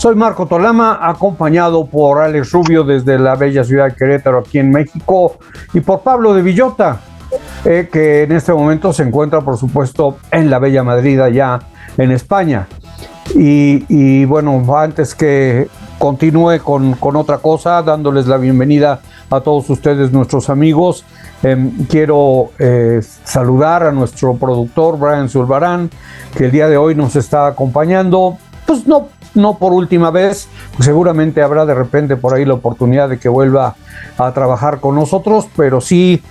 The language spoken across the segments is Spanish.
Soy Marco Tolama, acompañado por Alex Rubio desde la bella ciudad de Querétaro, aquí en México, y por Pablo de Villota, eh, que en este momento se encuentra, por supuesto, en la bella Madrid, allá en España. Y, bueno, antes que continúe con, con, otra cosa, dándoles la bienvenida a todos ustedes, nuestros amigos, eh, quiero eh, saludar a nuestro productor, Brian Zulbarán, que el día de hoy nos está acompañando, pues no no por última vez, pues seguramente habrá de repente por ahí la oportunidad de que vuelva a trabajar con nosotros, pero sí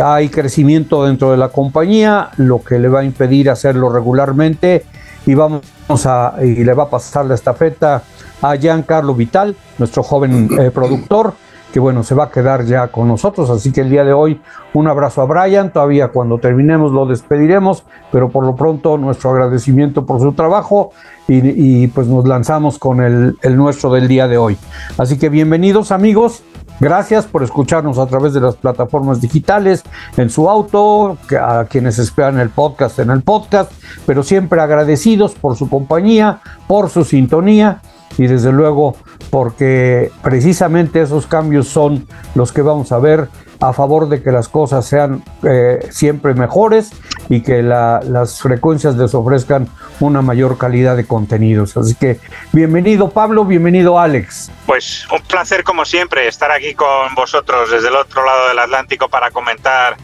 hay crecimiento dentro de la compañía, lo que le va a impedir hacerlo regularmente y vamos a y le va a pasar la estafeta a Giancarlo Vital, nuestro joven eh, productor que bueno, se va a quedar ya con nosotros. Así que el día de hoy un abrazo a Brian, todavía cuando terminemos lo despediremos, pero por lo pronto nuestro agradecimiento por su trabajo y, pues nos lanzamos con el, el nuestro del día de hoy. Así que bienvenidos amigos. Gracias por escucharnos a través de las plataformas digitales, en su auto, a quienes esperan el podcast en el podcast, pero siempre agradecidos por su compañía, por su sintonía y desde luego porque precisamente esos cambios son los que vamos a ver a favor de que las cosas sean eh, siempre mejores y que la, las frecuencias les ofrezcan una mayor calidad de contenidos. Así que bienvenido Pablo, bienvenido Alex. Pues un placer como siempre estar aquí con vosotros desde el otro lado del Atlántico para comentar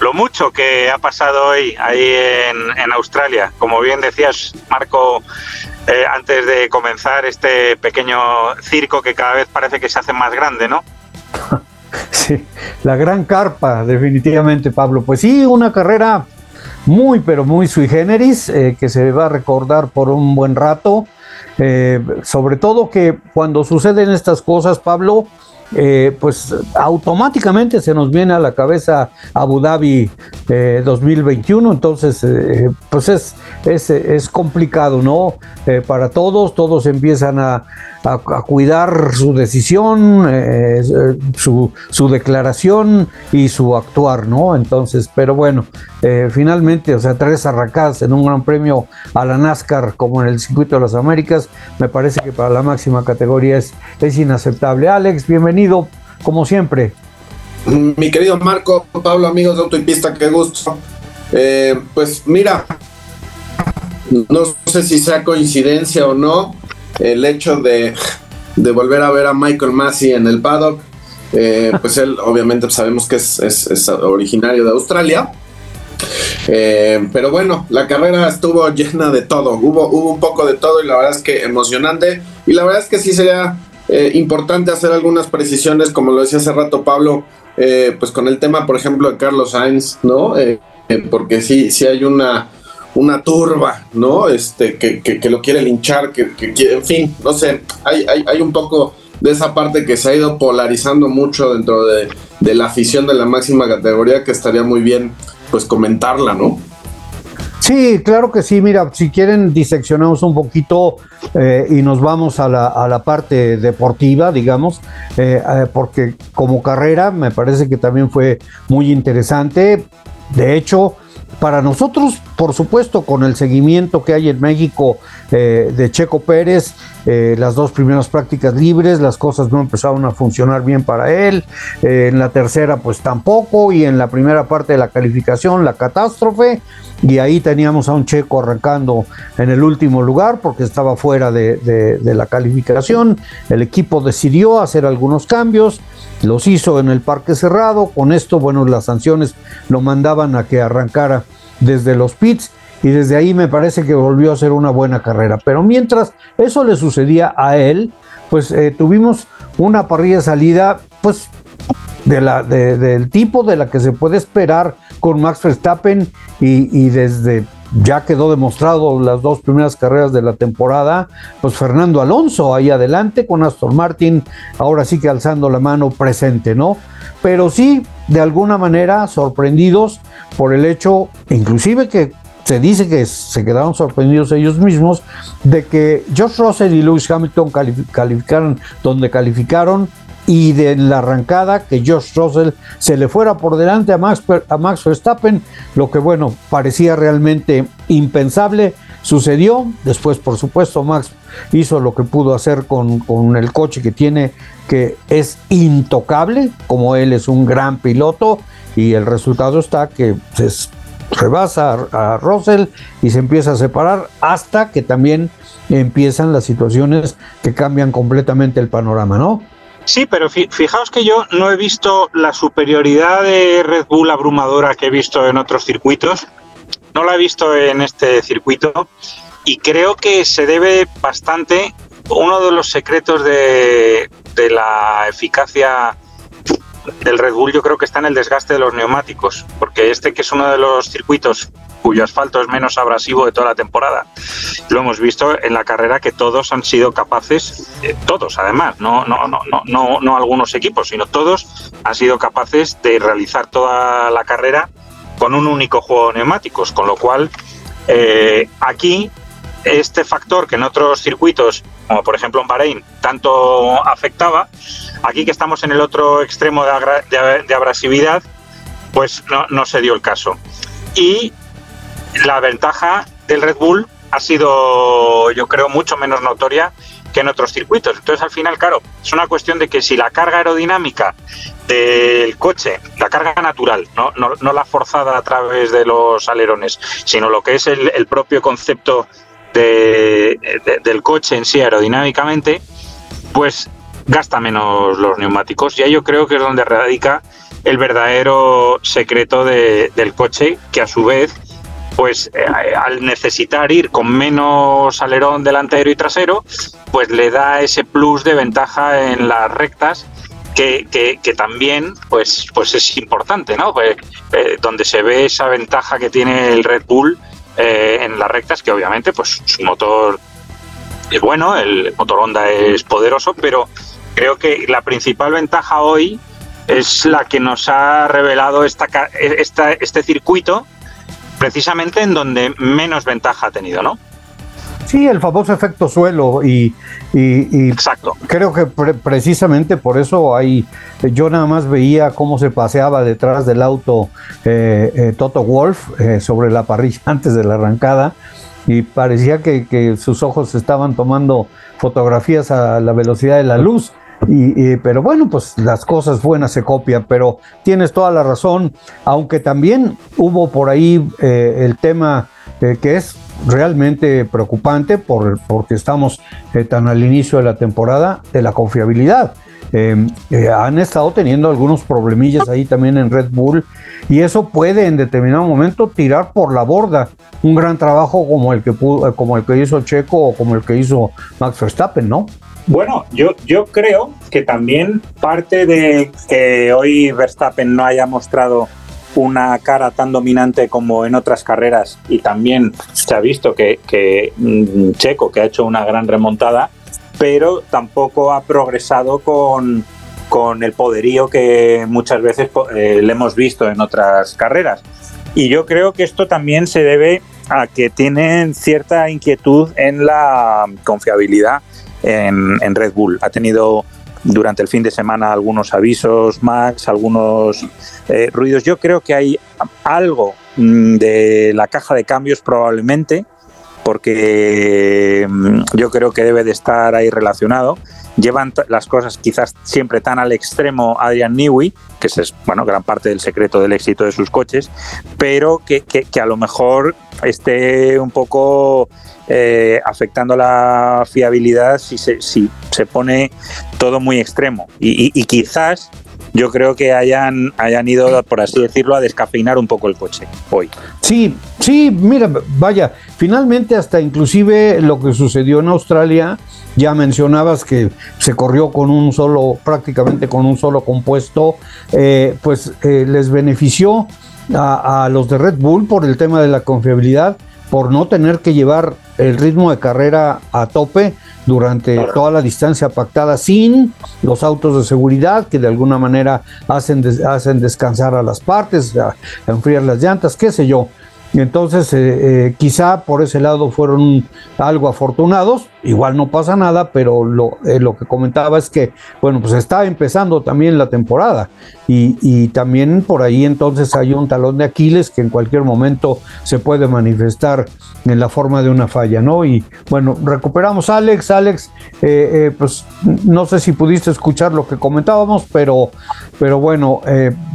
lo mucho que ha pasado hoy ahí en, Australia. Como bien decías, Marco, eh, antes de comenzar este pequeño circo que cada vez parece que se hace más grande, ¿no? Sí, la gran carpa, definitivamente, Pablo. Pues sí, una carrera muy, pero muy sui generis, eh, que se va a recordar por un buen rato. Eh, sobre todo que cuando suceden estas cosas, Pablo, eh, pues automáticamente se nos viene a la cabeza Abu Dhabi eh, 2021, entonces eh, pues es, es, complicado, ¿no? Eh, para todos, todos empiezan a, a, cuidar su decisión, su, su, declaración y su actuar, ¿no? Entonces, pero bueno, finalmente, o sea, tres arrancadas en un gran premio a la NASCAR como en el Circuito de las Américas, me parece que para la máxima categoría es, es inaceptable. Alex, bienvenido bienvenido, como siempre. Mi querido Marco, Pablo, amigos de Auto y Pista, qué gusto. Eh, pues mira, no sé si sea coincidencia o no, el hecho de, de volver a ver a Michael Massey en el paddock. Eh, pues él, obviamente, sabemos que es, es, es originario de Australia. Eh, pero bueno, la carrera estuvo llena de todo, hubo, hubo un poco de todo y la verdad es que emocionante. Y la verdad es que sí sería eh, importante hacer algunas precisiones, como lo decía hace rato Pablo, eh, pues con el tema, por ejemplo, de Carlos Sainz, ¿no? Eh, porque sí, sí hay una, una turba, ¿no? Este, que, que, que lo quiere linchar, que, que, en fin, no sé, hay, hay, hay, un poco de esa parte que se ha ido polarizando mucho dentro de, de la afición de la máxima categoría, que estaría muy bien, pues, comentarla, ¿no? Sí, claro que sí. Mira, si quieren, diseccionamos un poquito eh, y nos vamos a la, a la, parte deportiva, digamos, eh, eh, porque como carrera me parece que también fue muy interesante. De hecho, para nosotros, por supuesto, con el seguimiento que hay en México eh, de Checo Pérez, eh, las dos primeras prácticas libres, las cosas no empezaron a funcionar bien para él, eh, en la tercera pues tampoco, y en la primera parte de la calificación la catástrofe, y ahí teníamos a un Checo arrancando en el último lugar porque estaba fuera de, de, de la calificación, el equipo decidió hacer algunos cambios, los hizo en el parque cerrado, con esto, bueno, las sanciones lo mandaban a que arrancara desde los pits y desde ahí me parece que volvió a ser una buena carrera. Pero mientras eso le sucedía a él, pues eh, tuvimos una parrilla salida, pues de la, de, del tipo de la que se puede esperar con Max Verstappen y, y, desde ya quedó demostrado las dos primeras carreras de la temporada, pues Fernando Alonso ahí adelante con Aston Martin, ahora sí que alzando la mano presente, ¿no? Pero sí, de alguna manera, sorprendidos por el hecho, inclusive que se dice que se quedaron sorprendidos ellos mismos de que George Russell y Lewis Hamilton calificaron donde calificaron y de la arrancada que George Russell se le fuera por delante a Max, a Max Verstappen, lo que bueno, parecía realmente impensable, sucedió, después por supuesto Max hizo lo que pudo hacer con, con el coche que tiene, que es intocable, como él es un gran piloto, y el resultado está que se rebasa a Russell y se empieza a separar hasta que también empiezan las situaciones que cambian completamente el panorama, ¿no? Sí, pero fijaos que yo no he visto la superioridad de Red Bull abrumadora que he visto en otros circuitos. No la he visto en este circuito y creo que se debe bastante. Uno de los secretos de, de la eficacia del Red Bull yo creo que está en el desgaste de los neumáticos, porque este que es uno de los circuitos cuyo asfalto es menos abrasivo de toda la temporada. Lo hemos visto en la carrera que todos han sido capaces, eh, todos además, no, no, no, no, no, algunos equipos, sino todos han sido capaces de realizar toda la carrera con un único juego de neumáticos, con lo cual eh, aquí este factor que en otros circuitos, como por ejemplo en Bahrein, tanto afectaba, aquí que estamos en el otro extremo de, abrasividad, pues no, no, se dio el caso. Y la ventaja del Red Bull ha sido, yo creo, mucho menos notoria que en otros circuitos. Entonces, al final, claro, es una cuestión de que si la carga aerodinámica del coche, la carga natural, no, no, la forzada a través de los alerones, sino lo que es el, propio concepto de, del coche en sí aerodinámicamente, pues gasta menos los neumáticos. Y ahí yo creo que es donde radica el verdadero secreto del coche, que a su vez pues eh, al necesitar ir con menos alerón delantero y trasero, pues le da ese plus de ventaja en las rectas que, que, también pues, pues es importante, ¿no? Pues, eh, donde se ve esa ventaja que tiene el Red Bull eh, en las rectas, que obviamente pues su motor es bueno, el motor Honda es poderoso, pero creo que la principal ventaja hoy es la que nos ha revelado esta, esta, este circuito precisamente en donde menos ventaja ha tenido, ¿no? Sí, el famoso efecto suelo y, Exacto. creo que precisamente por eso hay, yo nada más veía cómo se paseaba detrás del auto eh, eh, Toto Wolf eh, sobre la parrilla antes de la arrancada y parecía que, que, sus ojos estaban tomando fotografías a la velocidad de la luz. Y, pero bueno, pues las cosas buenas se copian, pero tienes toda la razón, aunque también hubo por ahí el tema que es realmente preocupante por, porque estamos eh, tan al inicio de la temporada de la confiabilidad. han estado teniendo algunos problemillas ahí también en Red Bull y eso puede en determinado momento tirar por la borda un gran trabajo como el que como el que hizo Checo o como el que hizo Max Verstappen, ¿no? Bueno, yo, yo creo que también parte de que hoy Verstappen no haya mostrado una cara tan dominante como en otras carreras y también se ha visto que, mm, Checo, que ha hecho una gran remontada, pero tampoco ha progresado con, el poderío que muchas veces eh, le hemos visto en otras carreras. Y yo creo que esto también se debe a que tienen cierta inquietud en la confiabilidad en, Red Bull. Ha tenido durante el fin de semana algunos avisos, Max, algunos eh, ruidos. Yo creo que hay algo mm, de la caja de cambios probablemente, porque mm, yo creo que debe de estar ahí relacionado. Llevan las cosas quizás siempre tan al extremo Adrian Newey, que es bueno, gran parte del secreto del éxito de sus coches, pero que, que a lo mejor esté un poco eh, afectando la fiabilidad si se, si se pone todo muy extremo. Y, quizás yo creo que hayan, hayan ido, por así decirlo, a descafeinar un poco el coche hoy. Sí, sí, mira, vaya, finalmente hasta inclusive lo que sucedió en Australia, ya mencionabas que se corrió con un solo, prácticamente con un solo compuesto, eh, pues eh, les benefició a, a los de Red Bull por el tema de la confiabilidad, por no tener que llevar el ritmo de carrera a tope durante toda la distancia pactada sin los autos de seguridad que de alguna manera hacen, hacen descansar a las partes, a enfriar las llantas, qué sé yo. Entonces eh, eh, quizá por ese lado fueron algo afortunados, igual no pasa nada, pero lo, eh, lo que comentaba es que, bueno, pues está empezando también la temporada y, y, también por ahí entonces hay un talón de Aquiles que en cualquier momento se puede manifestar en la forma de una falla, ¿no? Y bueno, recuperamos a Alex, Alex, pues no sé si pudiste escuchar lo que comentábamos, pero, pero bueno,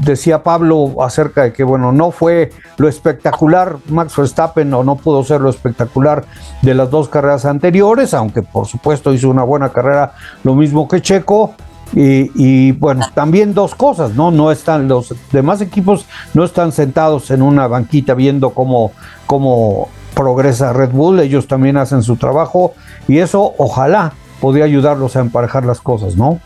decía Pablo acerca de que, bueno, no fue lo espectacular Max Verstappen o no pudo ser lo espectacular de las dos carreras anteriores, aunque por supuesto hizo una buena carrera, lo mismo que Checo. Y, bueno, también dos cosas, ¿no? No están, los demás equipos no están sentados en una banquita viendo cómo, cómo progresa Red Bull, ellos también hacen su trabajo y eso ojalá podría ayudarlos a emparejar las cosas, ¿no?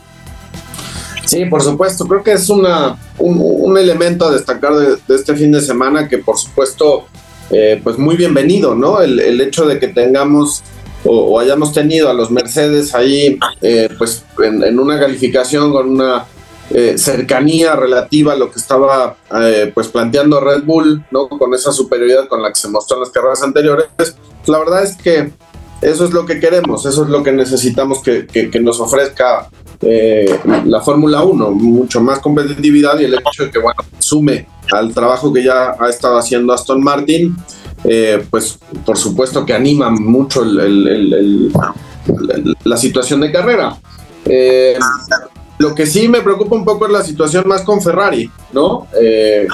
Sí, por supuesto, creo que es una, un, elemento a destacar de, este fin de semana que por supuesto, eh, pues muy bienvenido, ¿no? El, el hecho de que tengamos o, hayamos tenido a los Mercedes ahí, eh, pues en, una calificación con una eh, cercanía relativa a lo que estaba eh, pues planteando Red Bull, ¿no? Con esa superioridad con la que se mostró en las carreras anteriores, la verdad es que eso es lo que queremos, eso es lo que necesitamos que, que, nos ofrezca la Fórmula 1, mucho más competitividad y el hecho de que, bueno, sume al trabajo que ya ha estado haciendo Aston Martin eh, pues por supuesto que anima mucho la situación de carrera. Eh, lo que sí me preocupa un poco es la situación más con Ferrari, ¿no? Eh,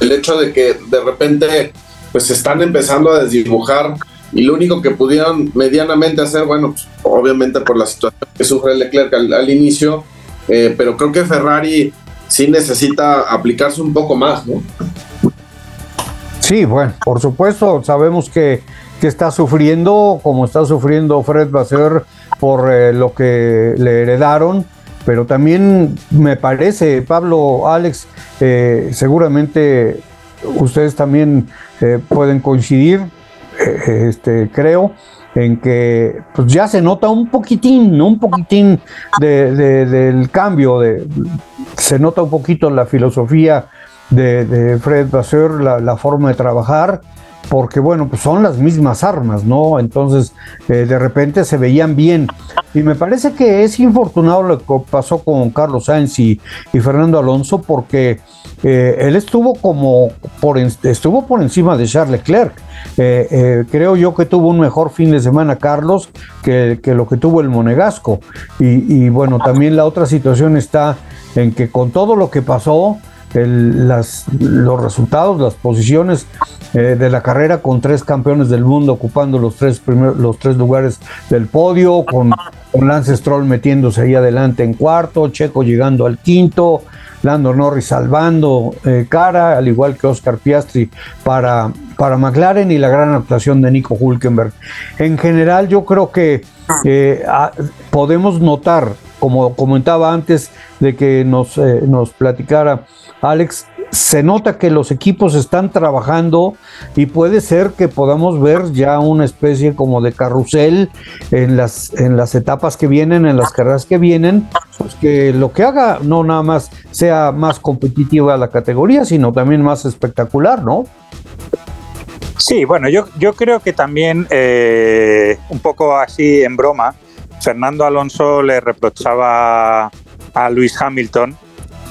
el, hecho de que de repente pues están empezando a desdibujar y lo único que pudieron medianamente hacer, bueno, pues, obviamente por la situación que sufre Leclerc al, inicio, pero creo que Ferrari sí necesita aplicarse un poco más, ¿no? Sí, bueno, por supuesto, sabemos que, está sufriendo, como está sufriendo Fred Basser por eh, lo que le heredaron, pero también me parece, Pablo, Alex, eh, seguramente ustedes también eh, pueden coincidir, este, creo, en que pues ya se nota un poquitín, un poquitín del cambio, de, se nota un poquito la filosofía de, Fred Basser, la, forma de trabajar, porque bueno, pues son las mismas armas, ¿no? Entonces, eh, de repente se veían bien. Y me parece que es infortunado lo que pasó con Carlos Sainz y, Fernando Alonso, porque eh, él estuvo como por, estuvo por encima de Charles Leclerc. Eh, creo yo que tuvo un mejor fin de semana Carlos que, que lo que tuvo el Monegasco. Y bueno, también la otra situación está en que con todo lo que pasó, las, los resultados, las posiciones eh, de la carrera con tres campeones del mundo ocupando los tres, primeros, los tres lugares del podio, con, con, Lance Stroll metiéndose ahí adelante en cuarto, Checo llegando al quinto, Lando Norris salvando eh, cara, al igual que Oscar Piastri para, para McLaren y la gran actuación de Nico Hulkenberg. En general yo creo que eh, podemos notar, como comentaba antes de que nos, nos platicara Alex, se nota que los equipos están trabajando y puede ser que podamos ver ya una especie como de carrusel en las, en las etapas que vienen, en las carreras que vienen, pues que lo que haga no nada más sea más competitiva la categoría, sino también más espectacular, ¿no? Sí, bueno, yo, yo creo que también, eh, un poco así en broma, Fernando Alonso le reprochaba a Luis Hamilton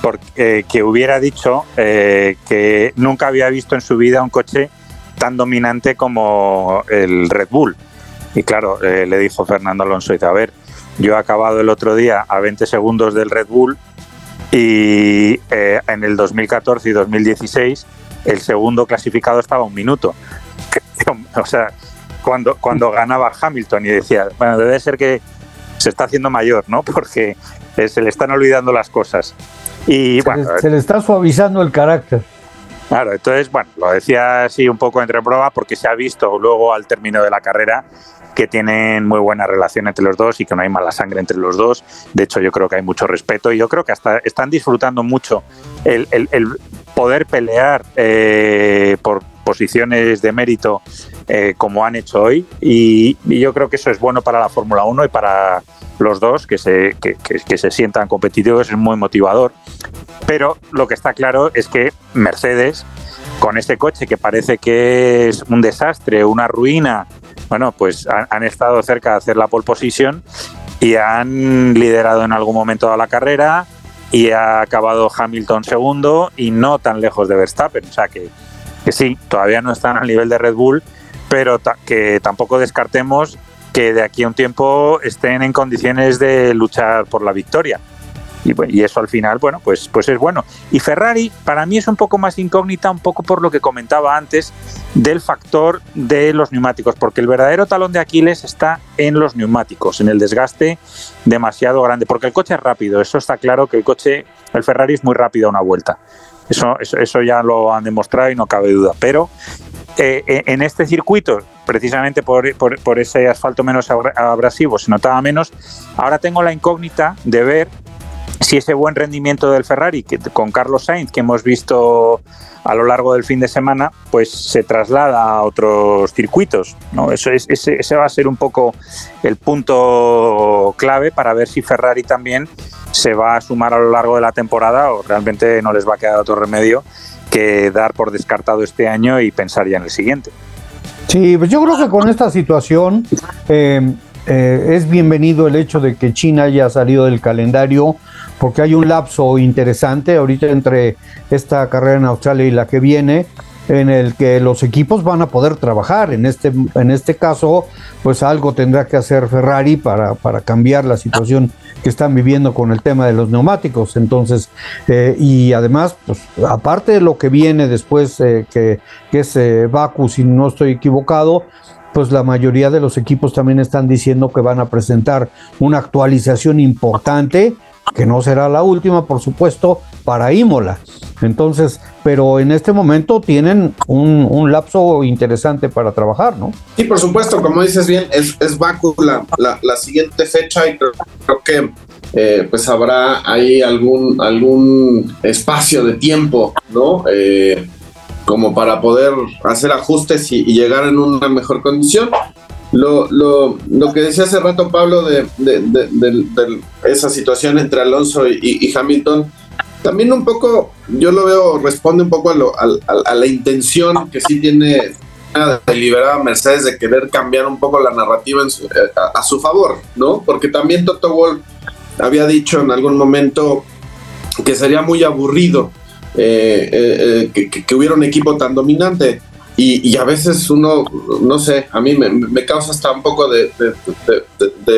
porque, que hubiera dicho eh, que nunca había visto en su vida un coche tan dominante como el Red Bull. Y claro, eh, le dijo Fernando Alonso, dice, a ver, yo he acabado el otro día a 20 segundos del Red Bull y eh, en el 2014 y 2016 el segundo clasificado estaba un minuto. o sea, cuando, cuando ganaba Hamilton y decía, bueno, debe ser que se está haciendo mayor, ¿no? Porque se le están olvidando las cosas. Y se, bueno, le, se le está suavizando el carácter. Claro, entonces, bueno, lo decía así un poco entre prueba porque se ha visto luego al término de la carrera que tienen muy buena relación entre los dos y que no hay mala sangre entre los dos. De hecho, yo creo que hay mucho respeto y yo creo que hasta están disfrutando mucho el, el, el poder pelear eh, por, posiciones de mérito eh, como han hecho hoy y, yo creo que eso es bueno para la Fórmula 1 y para los dos que se, que, que se sientan competitivos, es muy motivador. Pero lo que está claro es que Mercedes, con este coche que parece que es un desastre, una ruina, bueno, pues han, estado cerca de hacer la pole position y han liderado en algún momento de la carrera y ha acabado Hamilton segundo y no tan lejos de Verstappen. O sea que, que sí, todavía no están al nivel de Red Bull, pero que tampoco descartemos que de aquí a un tiempo estén en condiciones de luchar por la victoria. Y, eso al final, bueno, pues, pues es bueno. Y Ferrari para mí es un poco más incógnita, un poco por lo que comentaba antes del factor de los neumáticos, porque el verdadero talón de Aquiles está en los neumáticos, en el desgaste demasiado grande, porque el coche es rápido, eso está claro que el coche, el Ferrari es muy rápido a una vuelta. Eso, eso, ya lo han demostrado y no cabe duda. Pero eh, eh, en este circuito, precisamente por, por, por, ese asfalto menos abrasivo, se notaba menos. Ahora tengo la incógnita de ver si ese buen rendimiento del Ferrari que, con Carlos Sainz que hemos visto a lo largo del fin de semana, pues se traslada a otros circuitos. ¿no? Eso es, ese, ese, va a ser un poco el punto clave para ver si Ferrari también se va a sumar a lo largo de la temporada o realmente no les va a quedar otro remedio que dar por descartado este año y pensar ya en el siguiente. Sí, pues yo creo que con esta situación eh, eh, es bienvenido el hecho de que China haya salido del calendario porque hay un lapso interesante ahorita entre esta carrera en Australia y la que viene, en el que los equipos van a poder trabajar. En este, en este caso, pues algo tendrá que hacer Ferrari para, para cambiar la situación que están viviendo con el tema de los neumáticos. Entonces, eh, y además, pues aparte de lo que viene después, eh, que, que es eh, Baku, si no estoy equivocado, pues la mayoría de los equipos también están diciendo que van a presentar una actualización importante que no será la última, por supuesto, para Imola. Entonces, pero en este momento tienen un, lapso interesante para trabajar, ¿no? Sí, por supuesto, como dices bien, es, es Baku la, la, siguiente fecha y creo, que eh, pues habrá ahí algún, algún espacio de tiempo, ¿no? Eh, como para poder hacer ajustes y, llegar en una mejor condición. Lo, lo, lo, que decía hace rato Pablo de, de, esa situación entre Alonso y, Hamilton, también un poco, yo lo veo, responde un poco a, a, la intención que sí tiene deliberada Mercedes de querer cambiar un poco la narrativa eh, a, su favor, ¿no? Porque también Toto Wolff había dicho en algún momento que sería muy aburrido eh, eh, que, que, hubiera un equipo tan dominante. Y, a veces uno, no sé, a mí me, causa hasta un poco de,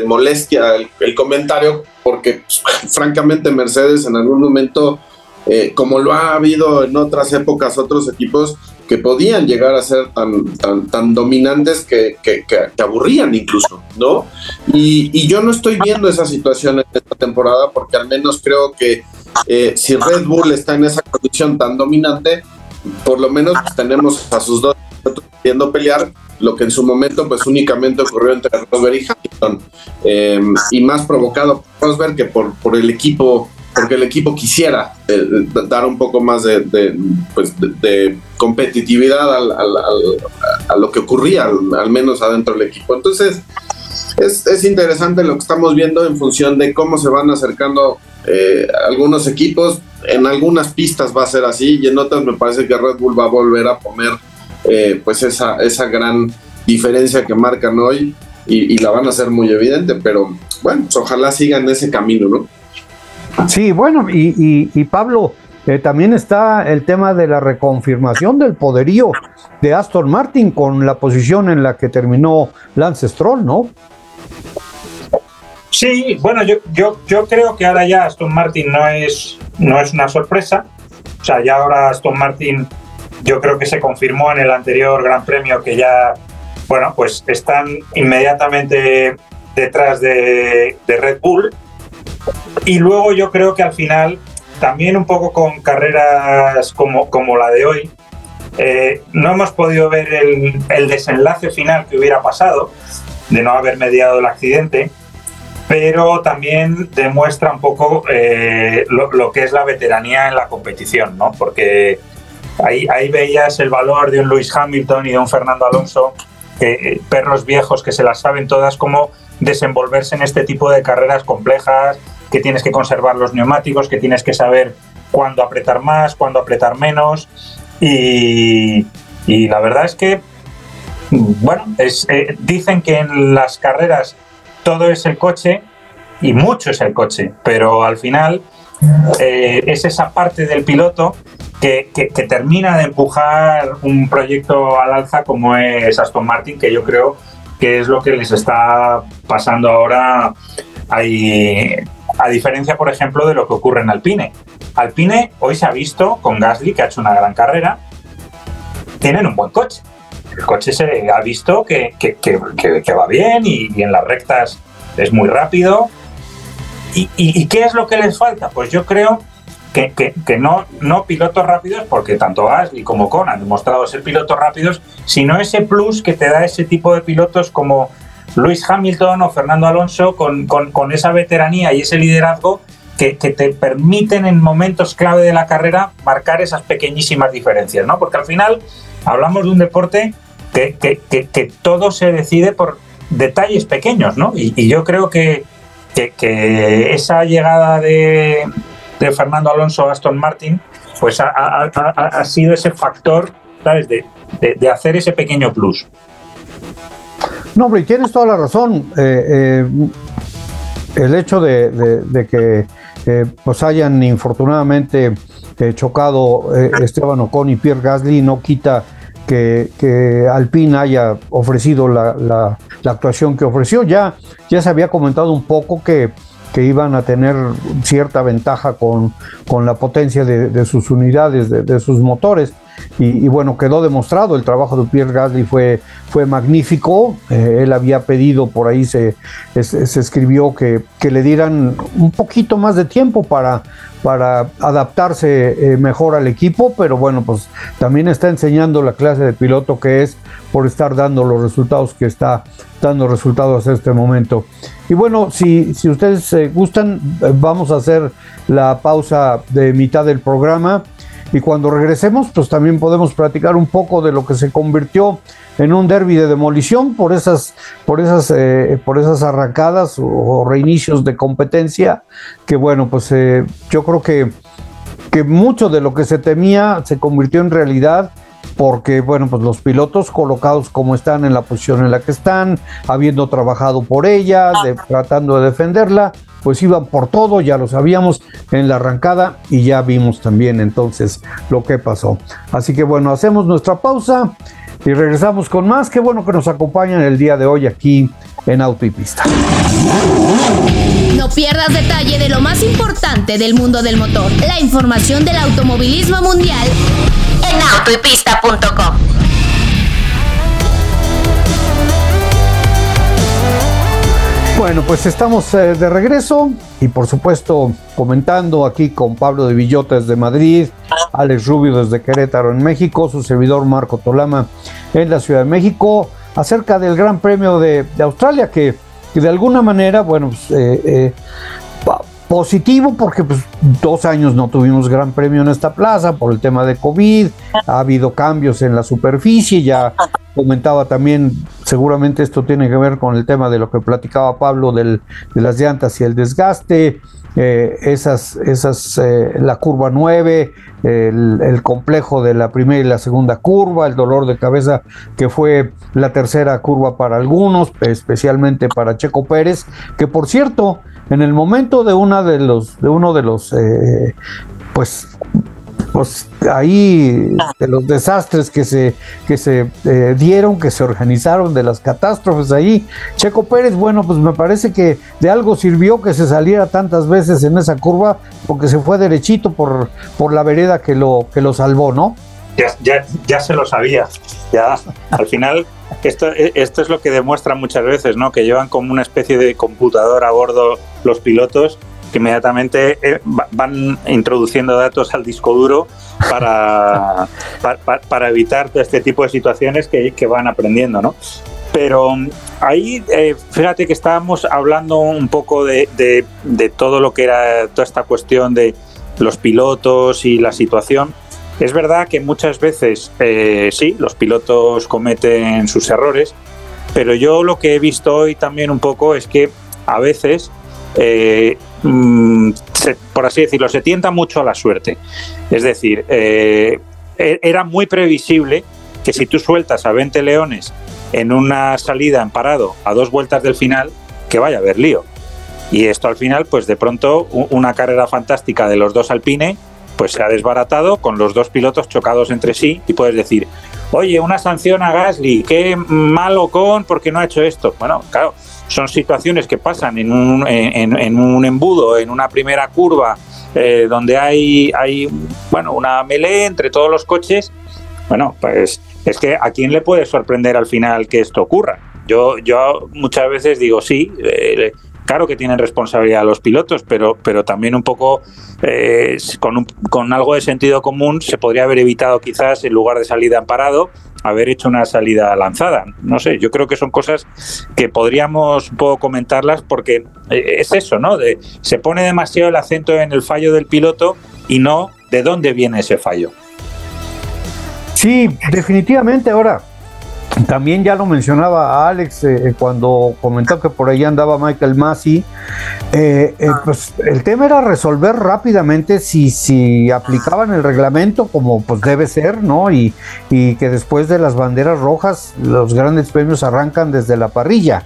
molestia el, comentario, porque pues, francamente Mercedes en algún momento, eh, como lo ha habido en otras épocas, otros equipos que podían llegar a ser tan, tan, tan dominantes que, aburrían incluso, ¿no? Y, y yo no estoy viendo esa situación en esta temporada porque al menos creo que eh, si Red Bull está en esa condición tan dominante, por lo menos tenemos a sus dos queriendo pelear, lo que en su momento pues únicamente ocurrió entre Rosberg y Hamilton, eh, y más provocado por Rosberg que por, por el equipo, porque el equipo quisiera eh, dar un poco más de, pues, de, competitividad a lo que ocurría, al, menos adentro del equipo. Entonces, es, es interesante lo que estamos viendo en función de cómo se van acercando eh, algunos equipos, en algunas pistas va a ser así y en otras me parece que Red Bull va a volver a poner eh, pues esa, esa gran diferencia que marcan hoy y, la van a hacer muy evidente, pero bueno, pues ojalá sigan ese camino, ¿no? Sí, bueno, y, y, Pablo, eh, también está el tema de la reconfirmación del poderío de Aston Martin con la posición en la que terminó Lance Stroll, ¿no? Sí, bueno, yo, yo, yo creo que ahora ya Aston Martin no es, no es una sorpresa. O sea, ya ahora Aston Martin yo creo que se confirmó en el anterior Gran Premio que ya, bueno, pues están inmediatamente detrás de, Red Bull. Y luego yo creo que al final, también un poco con carreras como, como la de hoy, eh, no hemos podido ver el, el desenlace final que hubiera pasado de no haber mediado el accidente pero también demuestra un poco eh, lo, que es la veteranía en la competición, ¿no? Porque ahí, ahí veías el valor de un Lewis Hamilton y de un Fernando Alonso, que, perros viejos que se las saben todas cómo desenvolverse en este tipo de carreras complejas, que tienes que conservar los neumáticos, que tienes que saber cuándo apretar más, cuándo apretar menos. Y, y la verdad es que, bueno, es, eh, dicen que en las carreras todo es el coche y mucho es el coche, pero al final eh, es esa parte del piloto que, que, termina de empujar un proyecto al alza como es Aston Martin, que yo creo que es lo que les está pasando ahora ahí, a diferencia, por ejemplo, de lo que ocurre en Alpine. Alpine hoy se ha visto con Gasly, que ha hecho una gran carrera, tienen un buen coche. El coche se ha visto que, que, va bien y, en las rectas es muy rápido. ¿Y, y, qué es lo que les falta? Pues yo creo que, no, no pilotos rápidos, porque tanto Gasly como Con han demostrado ser pilotos rápidos, sino ese plus que te da ese tipo de pilotos como Luis Hamilton o Fernando Alonso con, con, esa veteranía y ese liderazgo que, te permiten en momentos clave de la carrera marcar esas pequeñísimas diferencias, ¿no? Porque al final hablamos de un deporte que, que todo se decide por detalles pequeños, ¿no? Y, yo creo que, esa llegada de, Fernando Alonso a Aston Martin, pues ha, sido ese factor, ¿sabes?, de, de hacer ese pequeño plus. No, hombre, tienes toda la razón. Eh, eh, el hecho de, que eh, pues hayan infortunadamente chocado Esteban Ocon y Pierre Gasly no quita que, que Alpine haya ofrecido la, actuación que ofreció. Ya, ya se había comentado un poco que, que iban a tener cierta ventaja con, con la potencia de, sus unidades, de, sus motores. Y, bueno, quedó demostrado, el trabajo de Pierre Gasly fue, fue magnífico, eh, él había pedido, por ahí se, se, escribió que, que, le dieran un poquito más de tiempo para, para adaptarse eh, mejor al equipo, pero bueno, pues también está enseñando la clase de piloto que es por estar dando los resultados que está dando resultados hasta este momento. Y bueno, si, si ustedes eh, gustan, vamos a hacer la pausa de mitad del programa y cuando regresemos, pues también podemos platicar un poco de lo que se convirtió en un derby de demolición por esas, por esas, eh, por esas arrancadas o, reinicios de competencia, que bueno, pues eh, yo creo que, que mucho de lo que se temía se convirtió en realidad porque bueno, pues los pilotos colocados como están en la posición en la que están, habiendo trabajado por ella, tratando de defenderla, pues iban por todo, ya lo sabíamos en la arrancada y ya vimos también entonces lo que pasó. Así que bueno, hacemos nuestra pausa y regresamos con más. Qué bueno que nos acompañan el día de hoy aquí en Auto y Pista. No pierdas detalle de lo más importante del mundo del motor. La información del automovilismo mundial en autoypista.com. Bueno, pues estamos eh, de regreso y por supuesto comentando aquí con Pablo de Villotas de Madrid, Alex Rubio desde Querétaro en México, su servidor Marco Tolama en la Ciudad de México, acerca del Gran Premio de, Australia que, de alguna manera, bueno, pues, eh, eh, positivo porque pues, dos años no tuvimos gran premio en esta plaza por el tema de COVID, ha habido cambios en la superficie, ya comentaba también, seguramente esto tiene que ver con el tema de lo que platicaba Pablo del, de las llantas y el desgaste, eh, esas, esas, eh, la curva 9, el, el, complejo de la primera y la segunda curva, el dolor de cabeza que fue la tercera curva para algunos, especialmente para Checo Pérez, que por cierto, en el momento de una de los de uno de los eh, pues pues ahí de los desastres que se que se eh, dieron que se organizaron de las catástrofes ahí Checo Pérez bueno pues me parece que de algo sirvió que se saliera tantas veces en esa curva porque se fue derechito por por la vereda que lo que lo salvó no ya, ya, ya se lo sabía ya al final esto, esto es lo que demuestra muchas veces, ¿no? Que llevan como una especie de computador a bordo los pilotos que inmediatamente eh, van introduciendo datos al disco duro para, para, evitar todo este tipo de situaciones que, van aprendiendo, ¿no? Pero ahí, eh, fíjate que estábamos hablando un poco de, de, todo lo que era toda esta cuestión de los pilotos y la situación. Es verdad que muchas veces eh, sí, los pilotos cometen sus errores, pero yo lo que he visto hoy también un poco es que a veces, eh, mm, por así decirlo, se tienta mucho a la suerte. Es decir, eh, e-, era muy previsible que si tú sueltas a 20 leones en una salida en parado a dos vueltas del final, que vaya a haber lío. Y esto al final, pues de pronto, una carrera fantástica de los dos Alpine pues se ha desbaratado con los dos pilotos chocados entre sí y puedes decir, oye, una sanción a Gasly, qué malo con porque no ha hecho esto. Bueno, claro, son situaciones que pasan en un, en, un embudo, en una primera curva, eh, donde hay, hay bueno, una melee entre todos los coches. Bueno, pues es que a quién le puede sorprender al final que esto ocurra. Yo, yo muchas veces digo, sí, eh, Claro que tienen responsabilidad los pilotos, pero, pero también un poco eh, con, con algo de sentido común se podría haber evitado quizás en lugar de salida en parado haber hecho una salida lanzada. No sé, yo creo que son cosas que podríamos un poco comentarlas porque eh, es eso, ¿no? Se pone demasiado el acento en el fallo del piloto y no de dónde viene ese fallo. Sí, definitivamente ahora también ya lo mencionaba Alex eh, cuando comentó que por ahí andaba Michael Massey. Eh, eh, pues el tema era resolver rápidamente si, si aplicaban el reglamento como pues debe ser, ¿no? Y, y que después de las banderas rojas los grandes premios arrancan desde la parrilla.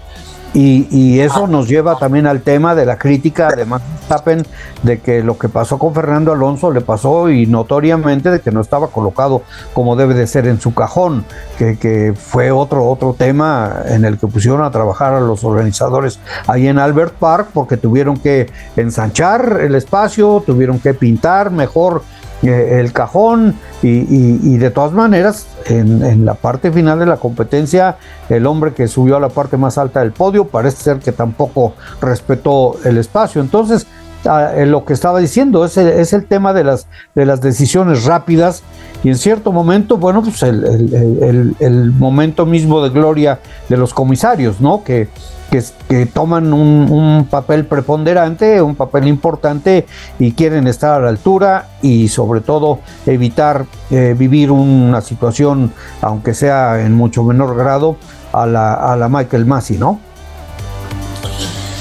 Y, eso nos lleva también al tema de la crítica de Max Verstappen de que lo que pasó con Fernando Alonso le pasó y notoriamente de que no estaba colocado como debe de ser en su cajón, que, que fue otro, otro tema en el que pusieron a trabajar a los organizadores ahí en Albert Park porque tuvieron que ensanchar el espacio, tuvieron que pintar mejor eh, el cajón y, de todas maneras en, la parte final de la competencia el hombre que subió a la parte más alta del podio parece ser que tampoco respetó el espacio entonces ah, eh, lo que estaba diciendo es el, es el tema de las, de las decisiones rápidas y en cierto momento, bueno, pues el, el momento mismo de gloria de los comisarios, ¿no? Que, que, toman un, papel preponderante, un papel importante y quieren estar a la altura y sobre todo evitar eh, vivir una situación, aunque sea en mucho menor grado, a la, a la Michael Massey, ¿no?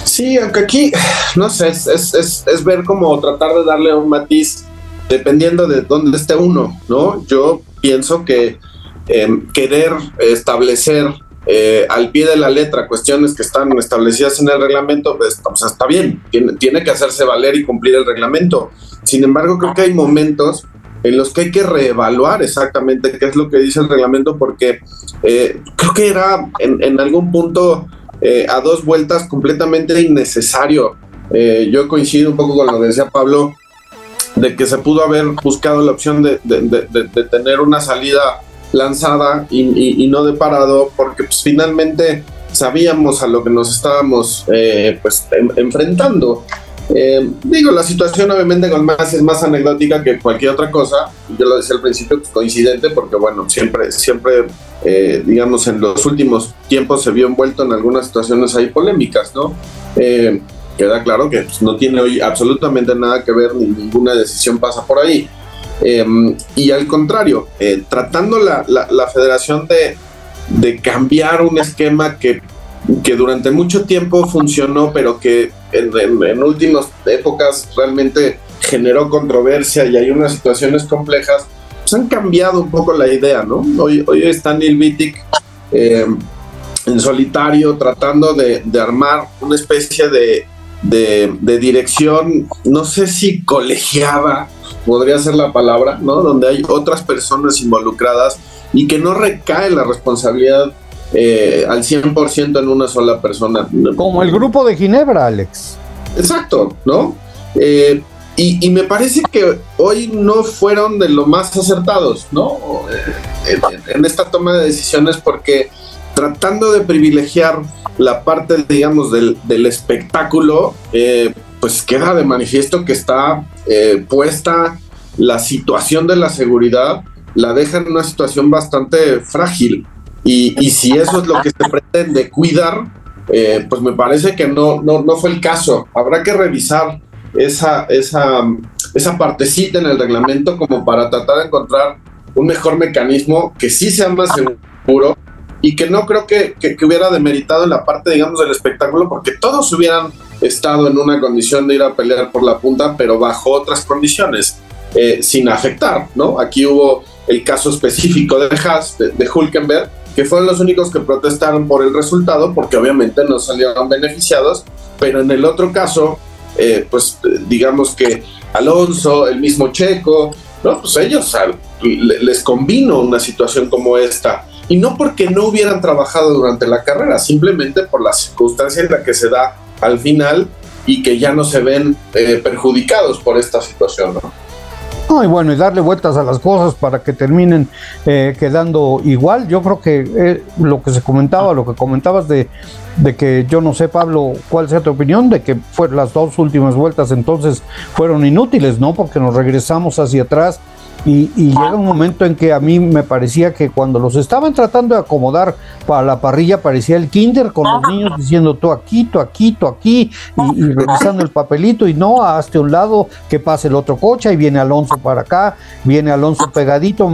Sí, aunque aquí, no sé, es, es, es, ver cómo tratar de darle un matiz dependiendo de dónde esté uno, ¿no? Yo pienso que em, querer establecer eh, al pie de la letra cuestiones que están establecidas en el reglamento, pues, está bien, tiene, tiene, que hacerse valer y cumplir el reglamento. Sin embargo, creo que hay momentos en los que hay que reevaluar exactamente qué es lo que dice el reglamento, porque eh, creo que era en, algún punto eh, a dos vueltas completamente innecesario. yo coincido un poco con lo que decía Pablo, de que se pudo haber buscado la opción de, de tener una salida lanzada y, no de parado, porque pues, finalmente sabíamos a lo que nos estábamos eh, pues, enfrentando. Eh, digo, la situación obviamente con más es más anecdótica que cualquier otra cosa. Yo lo decía al principio, pues, coincidente, porque bueno, siempre, siempre, eh, digamos, en los últimos tiempos se vio envuelto en algunas situaciones ahí polémicas, ¿no? queda claro que pues, no tiene hoy absolutamente nada que ver, ni ninguna decisión pasa por ahí. Em, y al contrario, eh, tratando la, federación de, cambiar un esquema que, durante mucho tiempo funcionó, pero que en, últimas épocas realmente generó controversia y hay unas situaciones complejas, pues han cambiado un poco la idea, ¿no? Hoy, hoy está Neil Wittig em, en solitario tratando de, armar una especie de, de dirección, no sé si colegiada, podría ser la palabra, ¿no? Donde hay otras personas involucradas y que no recae la responsabilidad eh, al 100% en una sola persona. Como el grupo de Ginebra, Alex. Exacto, ¿no? Eh, y, me parece que hoy no fueron de lo más acertados, ¿no? Eh, en, esta toma de decisiones porque tratando de privilegiar la parte, digamos, del, del espectáculo, pues queda de manifiesto que está eh, puesta la situación de la seguridad, la deja en una situación bastante frágil. Y, si eso es lo que se pretende cuidar, eh, pues me parece que no, no, no fue el caso. Habrá que revisar esa, esa, esa partecita en el reglamento como para tratar de encontrar un mejor mecanismo que sí sea más seguro y que no creo que, que, hubiera demeritado en la parte, digamos, del espectáculo, porque todos hubieran estado en una condición de ir a pelear por la punta, pero bajo otras condiciones, eh, sin afectar, ¿no? Aquí hubo el caso específico de Haas, de, de Hulkenberg, que fueron los únicos que protestaron por el resultado, porque obviamente no salieron beneficiados, pero en el otro caso, eh, pues digamos que Alonso, el mismo Checo, ¿no? Pues ellos les convino una situación como esta. Y no porque no hubieran trabajado durante la carrera, simplemente por la circunstancia en la que se da al final y que ya no se ven eh, perjudicados por esta situación, ¿no? Y bueno, y darle vueltas a las cosas para que terminen eh, quedando igual. Yo creo que eh, lo que se comentaba, lo que comentabas de, de que yo no sé, Pablo, cuál sea tu opinión, de que fue, las dos últimas vueltas entonces fueron inútiles, ¿no? Porque nos regresamos hacia atrás y, llega un momento en que a mí me parecía que cuando los estaban tratando de acomodar para la parrilla, parecía el kinder con los niños diciendo tú aquí, tú aquí, tú aquí, y, revisando el papelito, y no, hazte un lado, que pase el otro coche, y viene Alonso para acá, viene Alonso pegadito.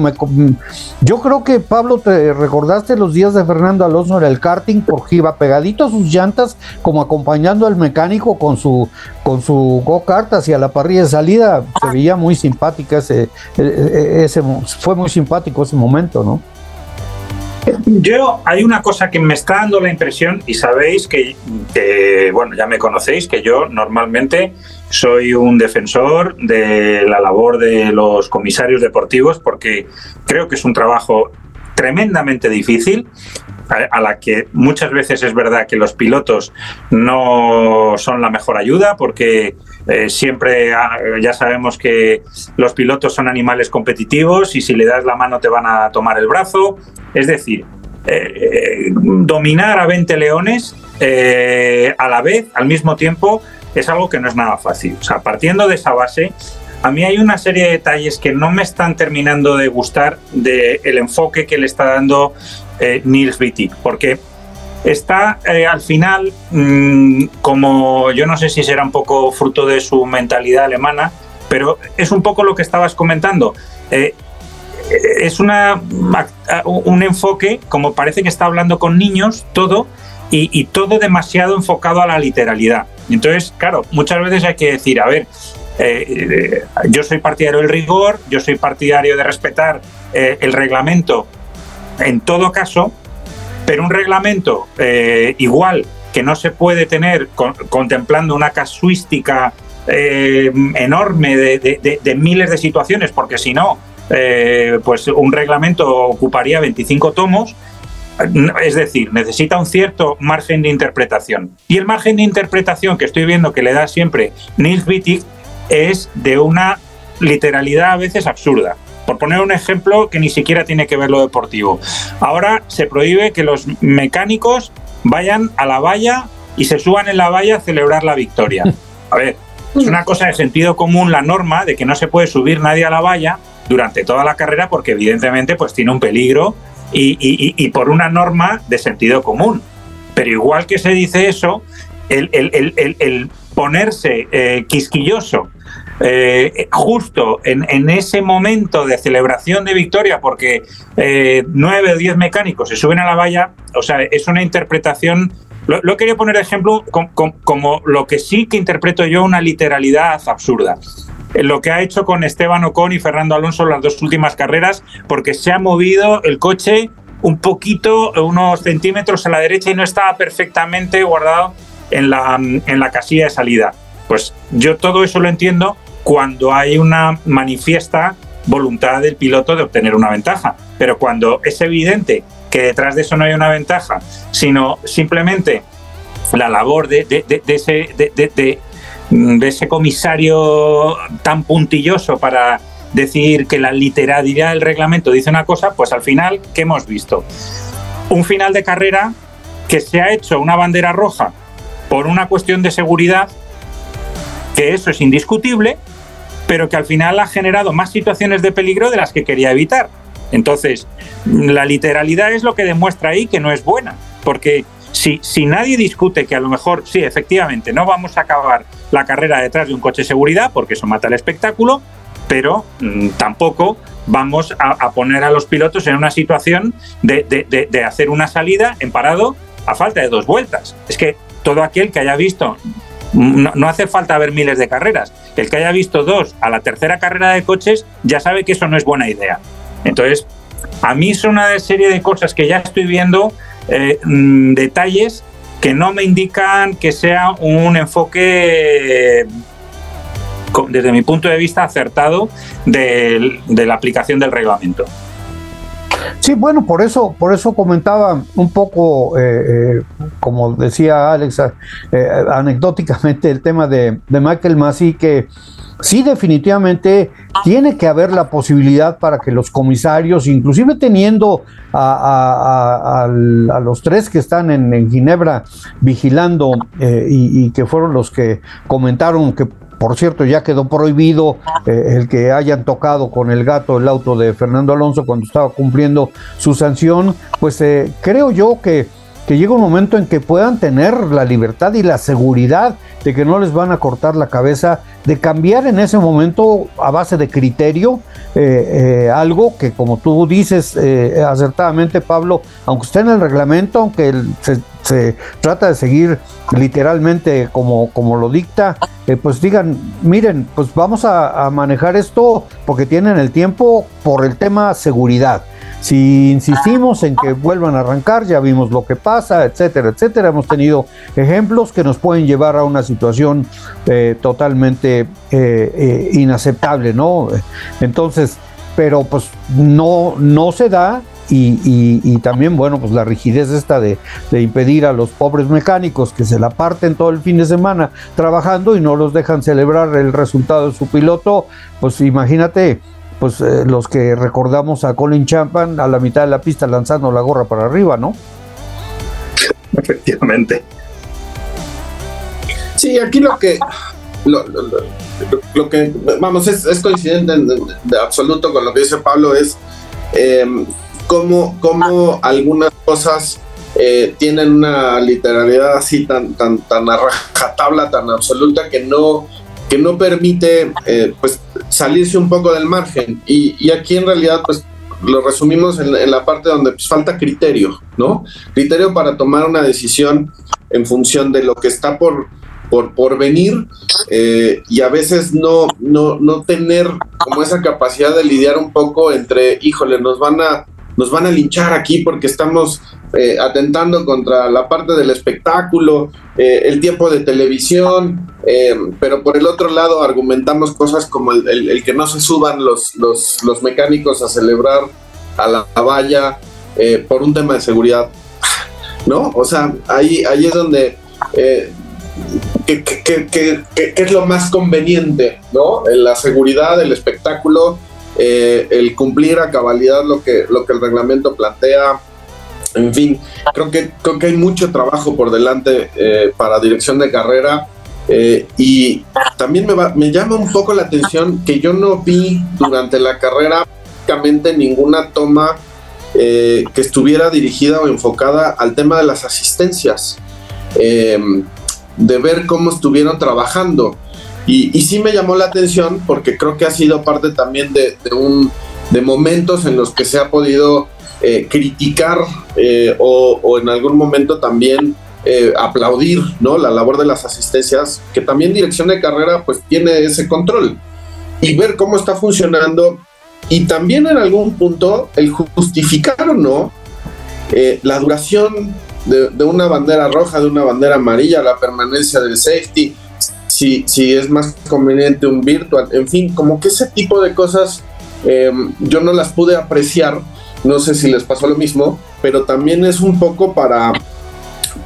yo creo que Pablo, te recordaste los días de Fernando Alonso en el karting, porque iba pegadito a sus llantas, como acompañando al mecánico con su, con su go-kart hacia la parrilla de salida. Se veía muy simpática ese ese, fue muy simpático ese momento, ¿no? Yo, hay una cosa que me está dando la impresión, y sabéis que, bueno, ya me conocéis, que yo normalmente soy un defensor de la labor de los comisarios deportivos, porque creo que es un trabajo tremendamente difícil, a, la que muchas veces es verdad que los pilotos no son la mejor ayuda, porque eh, siempre ah, ya sabemos que los pilotos son animales competitivos y si le das la mano te van a tomar el brazo. Es decir, eh, dominar a 20 leones eh, a la vez, al mismo tiempo, es algo que no es nada fácil. O sea, partiendo de esa base, a mí hay una serie de detalles que no me están terminando de gustar del enfoque que le está dando Nils Wittig, porque está eh, al final, mm, como yo no sé si será un poco fruto de su mentalidad alemana, pero es un poco lo que estabas comentando. Eh, es una, un enfoque, como parece que está hablando con niños, todo, y, todo demasiado enfocado a la literalidad. Entonces, claro, muchas veces hay que decir, a ver, eh, yo soy partidario del rigor, yo soy partidario de respetar el reglamento en todo caso, pero un reglamento eh, igual que no se puede tener contemplando una casuística eh, enorme de, miles de situaciones, porque si no, eh, pues un reglamento ocuparía 25 tomos. Es decir, necesita un cierto margen de interpretación. Y el margen de interpretación que estoy viendo que le da siempre Nils Wittig es de una literalidad a veces absurda. Por poner un ejemplo que ni siquiera tiene que ver lo deportivo. Ahora se prohíbe que los mecánicos vayan a la valla y se suban en la valla a celebrar la victoria. A ver, es una cosa de sentido común la norma de que no se puede subir nadie a la valla durante toda la carrera porque evidentemente pues tiene un peligro y, por una norma de sentido común. Pero igual que se dice eso, el, ponerse eh, quisquilloso eh, justo en, ese momento de celebración de victoria, porque eh, nueve o diez mecánicos se suben a la valla, o sea, es una interpretación. Lo, quería poner de ejemplo como, lo que sí que interpreto yo una literalidad absurda lo que ha hecho con Esteban Ocon y Fernando Alonso las dos últimas carreras, porque se ha movido el coche un poquito, unos centímetros a la derecha y no estaba perfectamente guardado en la, en la casilla de salida. Pues yo todo eso lo entiendo, cuando hay una manifiesta voluntad del piloto de obtener una ventaja. Pero cuando es evidente que detrás de eso no hay una ventaja, sino simplemente la labor de, ese, ese comisario tan puntilloso para decir que la literalidad del reglamento dice una cosa, pues al final, ¿qué hemos visto? Un final de carrera que se ha hecho una bandera roja por una cuestión de seguridad, que eso es indiscutible, pero que al final ha generado más situaciones de peligro de las que quería evitar. Entonces, la literalidad es lo que demuestra ahí que no es buena, porque si, si nadie discute que a lo mejor, sí, efectivamente, no vamos a acabar la carrera detrás de un coche de seguridad, porque eso mata el espectáculo, pero mm, tampoco vamos a, poner a los pilotos en una situación de, hacer una salida en parado a falta de dos vueltas. Es que todo aquel que haya visto, no, hace falta ver miles de carreras, el que haya visto dos a la tercera carrera de coches ya sabe que eso no es buena idea. Entonces, a mí es una serie de cosas que ya estoy viendo, eh, mm, detalles que no me indican que sea un enfoque desde mi punto de vista, acertado de, la aplicación del reglamento. Sí, bueno, por eso, por eso comentaba un poco, eh, eh, como decía Alex, eh, anecdóticamente el tema de, Michael Massey, que sí definitivamente tiene que haber la posibilidad para que los comisarios, inclusive teniendo a, los tres que están en, Ginebra vigilando y, que fueron los que comentaron que por cierto, ya quedó prohibido eh, el que hayan tocado con el gato el auto de Fernando Alonso cuando estaba cumpliendo su sanción. Pues eh, creo yo que, que llega un momento en que puedan tener la libertad y la seguridad de que no les van a cortar la cabeza, de cambiar en ese momento a base de criterio eh, algo que como tú dices acertadamente Pablo, aunque esté en el reglamento, aunque se, se trata de seguir literalmente como, como lo dicta, eh, pues digan, miren, pues vamos a, manejar esto porque tienen el tiempo por el tema seguridad. Si insistimos en que vuelvan a arrancar, ya vimos lo que pasa, etcétera, etcétera. Hemos tenido ejemplos que nos pueden llevar a una situación eh, totalmente eh, inaceptable, ¿no? Entonces, pero pues no, no se da y, también, bueno, pues la rigidez esta de, impedir a los pobres mecánicos que se la parten todo el fin de semana trabajando y no los dejan celebrar el resultado de su piloto, pues imagínate, pues eh, los que recordamos a Colin Champan a la mitad de la pista lanzando la gorra para arriba, ¿no? Efectivamente. Sí, aquí lo que lo, que vamos es, coincidente de, absoluto con lo que dice Pablo es eh, cómo, cómo algunas cosas eh, tienen una literalidad así tan, tan, tan a rajatabla, tan absoluta, que no, que no permite eh, pues, salirse un poco del margen. Y, y, aquí en realidad, pues lo resumimos en, la parte donde pues, falta criterio, ¿no? Criterio para tomar una decisión en función de lo que está por, por, por venir eh, y a veces no, no, no tener como esa capacidad de lidiar un poco entre, híjole, nos van a nos van a linchar aquí porque estamos eh, atentando contra la parte del espectáculo, eh, el tiempo de televisión, eh, pero por el otro lado argumentamos cosas como el, que no se suban los, los, los, mecánicos a celebrar a la, valla por un tema de seguridad, ¿no? O sea, ahí, ahí es donde... ¿Qué es lo más conveniente, ¿no? La seguridad, el espectáculo, eh, el cumplir a cabalidad lo que, lo que el reglamento plantea. En fin, creo que, creo que hay mucho trabajo por delante eh, para dirección de carrera. Eh, y también me, me llama un poco la atención que yo no vi durante la carrera prácticamente ninguna toma que estuviera dirigida o enfocada al tema de las asistencias, de ver cómo estuvieron trabajando. Y, sí me llamó la atención porque creo que ha sido parte también de, un, de momentos en los que se ha podido eh, criticar eh, o, en algún momento también eh, aplaudir ¿no? la labor de las asistencias, que también dirección de carrera pues tiene ese control y ver cómo está funcionando y también en algún punto el justificar o no la duración de, de, una bandera roja, de una bandera amarilla, la permanencia del safety, si, si es más conveniente un virtual, en fin, como que ese tipo de cosas em, yo no las pude apreciar, no sé si les pasó lo mismo, pero también es un poco para,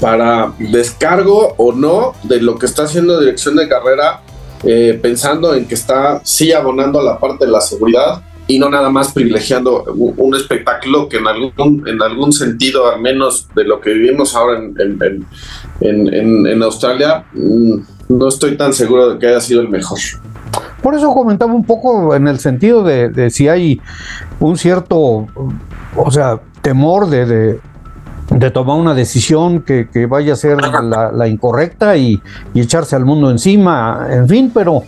para descargo o no de lo que está haciendo dirección de carrera, eh, pensando en que está sí abonando a la parte de la seguridad y no nada más privilegiando un, espectáculo que en algún, en algún sentido, al menos de lo que vivimos ahora en, en, en Australia, mm, no estoy tan seguro de que haya sido el mejor. Por eso comentaba un poco en el sentido de, si hay un cierto, o sea, temor de, de tomar una decisión que, vaya a ser la, la incorrecta y, y, echarse al mundo encima, en fin, pero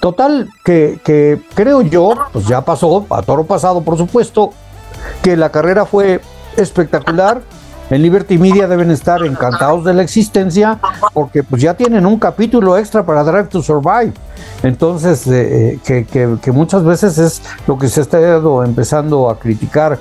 total, que, que, creo yo, pues ya pasó, a toro pasado por supuesto, que la carrera fue espectacular. En Liberty Media deben estar encantados de la existencia porque pues ya tienen un capítulo extra para Drive to Survive. Entonces, eh, que, que, que muchas veces es lo que se está empezando a criticar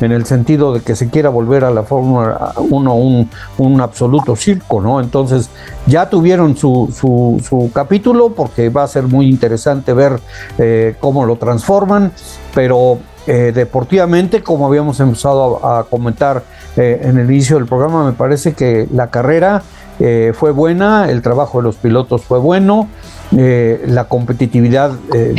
en el sentido de que se quiera volver a la Fórmula 1 un, un, absoluto circo, ¿no? Entonces ya tuvieron su, su, su, capítulo porque va a ser muy interesante ver eh, cómo lo transforman, pero eh, deportivamente, como habíamos empezado a, comentar eh, en el inicio del programa, me parece que la carrera eh, fue buena, el trabajo de los pilotos fue bueno, eh, la competitividad eh,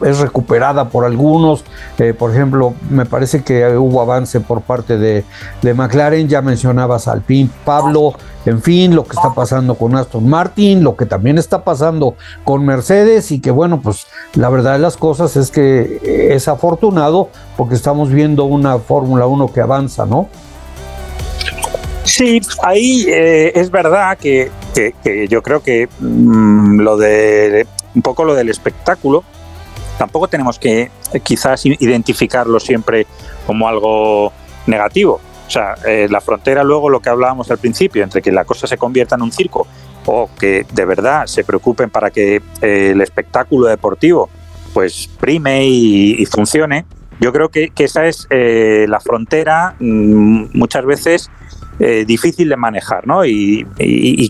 es recuperada por algunos, eh, por ejemplo, me parece que hubo avance por parte de, de McLaren, ya mencionabas Alpine, Pablo, en fin, lo que está pasando con Aston Martin, lo que también está pasando con Mercedes y que bueno, pues la verdad de las cosas es que es afortunado porque estamos viendo una Fórmula 1 que avanza, ¿no? Sí, ahí es verdad que, que, yo creo que mmm, lo de un poco lo del espectáculo tampoco tenemos que eh, quizás identificarlo siempre como algo negativo. O sea, eh, la frontera luego lo que hablábamos al principio entre que la cosa se convierta en un circo o que de verdad se preocupen para que eh, el espectáculo deportivo pues prime y, funcione. Yo creo que, esa es la frontera mmm, muchas veces eh, difícil de manejar, ¿no? Y,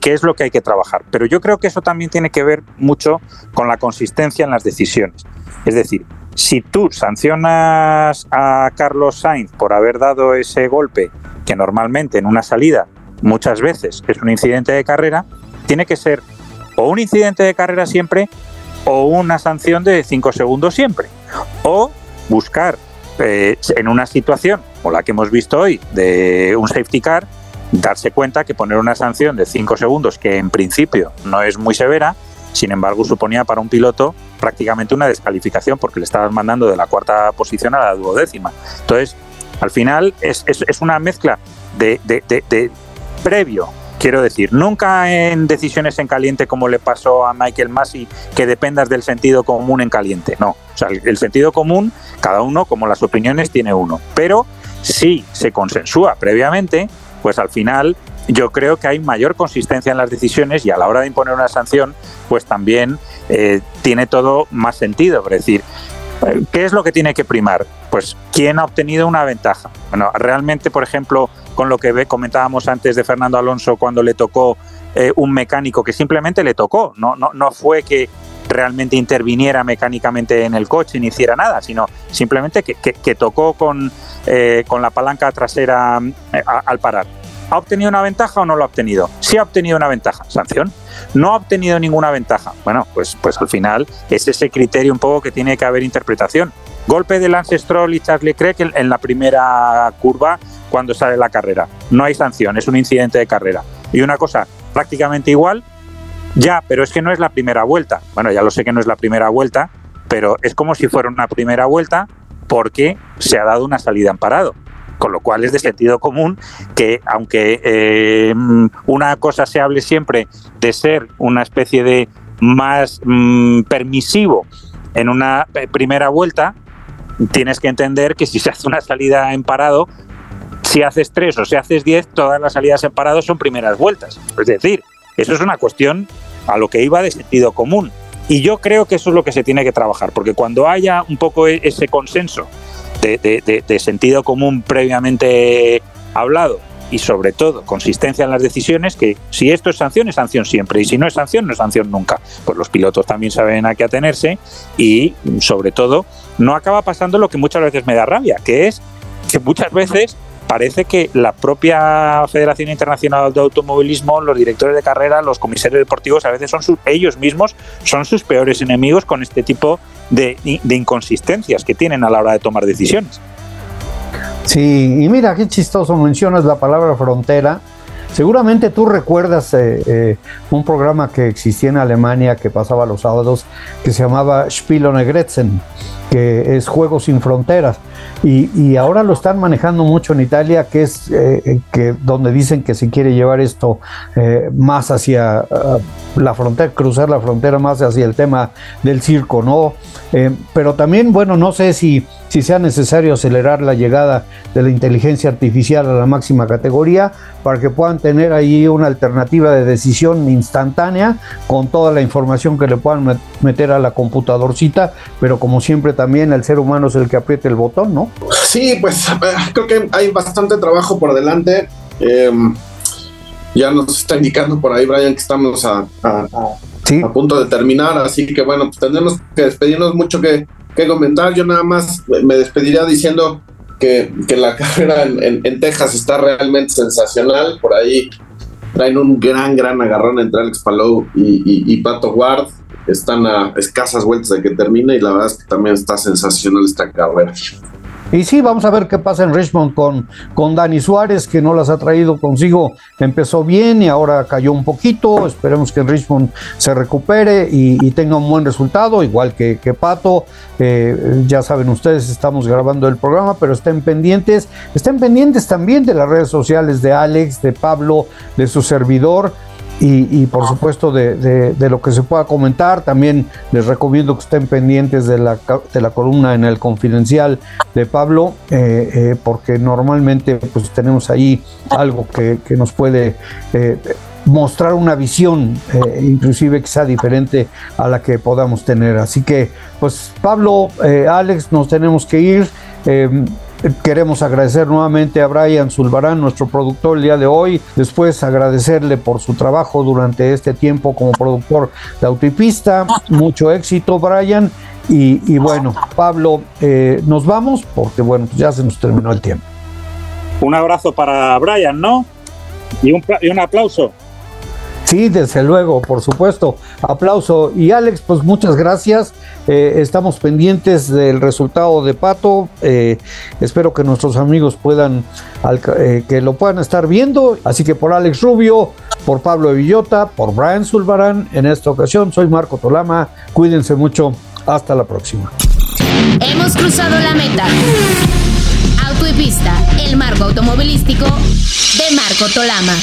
qué es lo que hay que trabajar. Pero yo creo que eso también tiene que ver mucho con la consistencia en las decisiones. Es decir, si tú sancionas a Carlos Sainz por haber dado ese golpe, que normalmente en una salida muchas veces es un incidente de carrera, tiene que ser o un incidente de carrera siempre o una sanción de 5 segundos siempre. O buscar eh, en una situación como la que hemos visto hoy de un safety car, darse cuenta que poner una sanción de 5 segundos, que en principio no es muy severa, sin embargo suponía para un piloto prácticamente una descalificación porque le estabas mandando de la cuarta posición a la duodécima. Entonces, al final es, es, es una mezcla de, de, previo, quiero decir, nunca en decisiones en caliente como le pasó a Michael Massey, que dependas del sentido común en caliente, no. O sea, el sentido común, cada uno, como las opiniones, tiene uno. Pero si se consensúa previamente, pues al final yo creo que hay mayor consistencia en las decisiones y a la hora de imponer una sanción, pues también eh, tiene todo más sentido. Es decir, ¿qué es lo que tiene que primar? Pues quién ha obtenido una ventaja. Bueno, realmente, por ejemplo, con lo que comentábamos antes de Fernando Alonso cuando le tocó eh, un mecánico que simplemente le tocó, no, no, no fue que realmente interviniera mecánicamente en el coche ni hiciera nada, sino simplemente que, que, tocó con, eh, la palanca trasera eh, al parar. ¿Ha obtenido una ventaja o no lo ha obtenido? Sí ha obtenido una ventaja, sanción. No ha obtenido ninguna ventaja. Bueno, pues, pues al final es ese criterio un poco que tiene que haber interpretación. Golpe de Lance Stroll y Charles Leclerc en, en la primera curva cuando sale la carrera. No hay sanción, es un incidente de carrera. Y una cosa prácticamente igual, ya, pero es que no es la primera vuelta. Bueno, ya lo sé que no es la primera vuelta, pero es como si fuera una primera vuelta porque se ha dado una salida en parado con lo cual es de sentido común que aunque eh, una cosa se hable siempre de ser una especie de más mmm, permisivo en una primera vuelta, tienes que entender que si se hace una salida en parado, si haces tres o si haces diez, todas las salidas en parado son primeras vueltas. Es decir, eso es una cuestión a lo que iba de sentido común. Y yo creo que eso es lo que se tiene que trabajar, porque cuando haya un poco ese consenso de, de, de, de sentido común previamente hablado y sobre todo consistencia en las decisiones que si esto es sanción es sanción siempre y si no es sanción no es sanción nunca. Pues los pilotos también saben a qué atenerse y sobre todo no acaba pasando lo que muchas veces me da rabia que es que muchas veces parece que la propia Federación Internacional de Automovilismo, los directores de carrera, los comisarios deportivos, a veces son sus, ellos mismos son sus peores enemigos con este tipo de, de, inconsistencias que tienen a la hora de tomar decisiones. Sí, y mira qué chistoso mencionas la palabra frontera. Seguramente tú recuerdas eh, eh, un programa que existía en Alemania que pasaba los sábados que se llamaba Spiel ohne Grenzen que es Juegos sin Fronteras. Y, ahora lo están manejando mucho en Italia, que es eh, que donde dicen que se quiere llevar esto más hacia uh, la frontera, cruzar la frontera más hacia el tema del circo, ¿no? Pero también, bueno, no sé si, si sea necesario acelerar la llegada de la inteligencia artificial a la máxima categoría para que puedan tener ahí una alternativa de decisión instantánea con toda la información que le puedan meter a la computadorcita, pero como siempre también el ser humano es el que apriete el botón, ¿no? Sí, pues creo que hay bastante trabajo por delante. Em, ya nos está indicando por ahí, Brian, que estamos a, a, punto de terminar, así que bueno, pues tendremos que despedirnos mucho que, que comentar. Yo nada más me despediría diciendo que, que la carrera en, en, Texas está realmente sensacional. Por ahí traen un gran, gran agarrón entre Alex Palou y, y Pato Ward. Están a escasas vueltas de que termine y la verdad es que también está sensacional esta carrera. Y sí, vamos a ver qué pasa en Richmond con, con Dani Suárez, que no las ha traído consigo. Empezó bien y ahora cayó un poquito. Esperemos que en Richmond se recupere y, tenga un buen resultado, igual que, que Pato. Eh, ya saben ustedes, estamos grabando el programa, pero estén pendientes. Estén pendientes también de las redes sociales de Alex, de Pablo, de su servidor y, por supuesto de, lo que se pueda comentar. También les recomiendo que estén pendientes de la, de la columna en el confidencial de Pablo, eh, eh, porque normalmente pues tenemos ahí algo que, nos puede eh, mostrar una visión, inclusive que sea diferente a la que podamos tener. Así que, pues Pablo, Alex, nos tenemos que ir. Queremos agradecer nuevamente a Brian Zulbarán, nuestro productor el día de hoy. Después agradecerle por su trabajo durante este tiempo como productor de Autopista. Mucho éxito, Brian. Y, bueno, Pablo, eh, nos vamos porque bueno, pues ya se nos terminó el tiempo. Un abrazo para Brian, ¿no? Y un, y un aplauso. Sí, desde luego, por supuesto. Aplauso. Y Alex, pues muchas gracias. Eh, estamos pendientes del resultado de Pato. Eh, espero que nuestros amigos puedan, eh, que lo puedan estar viendo. Así que por Alex Rubio, por Pablo Villota, por Brian Zulbarán, en esta ocasión soy Marco Tolama. Cuídense mucho. Hasta la próxima. Hemos cruzado la meta. Auto y pista, el marco automovilístico de Marco Tolama.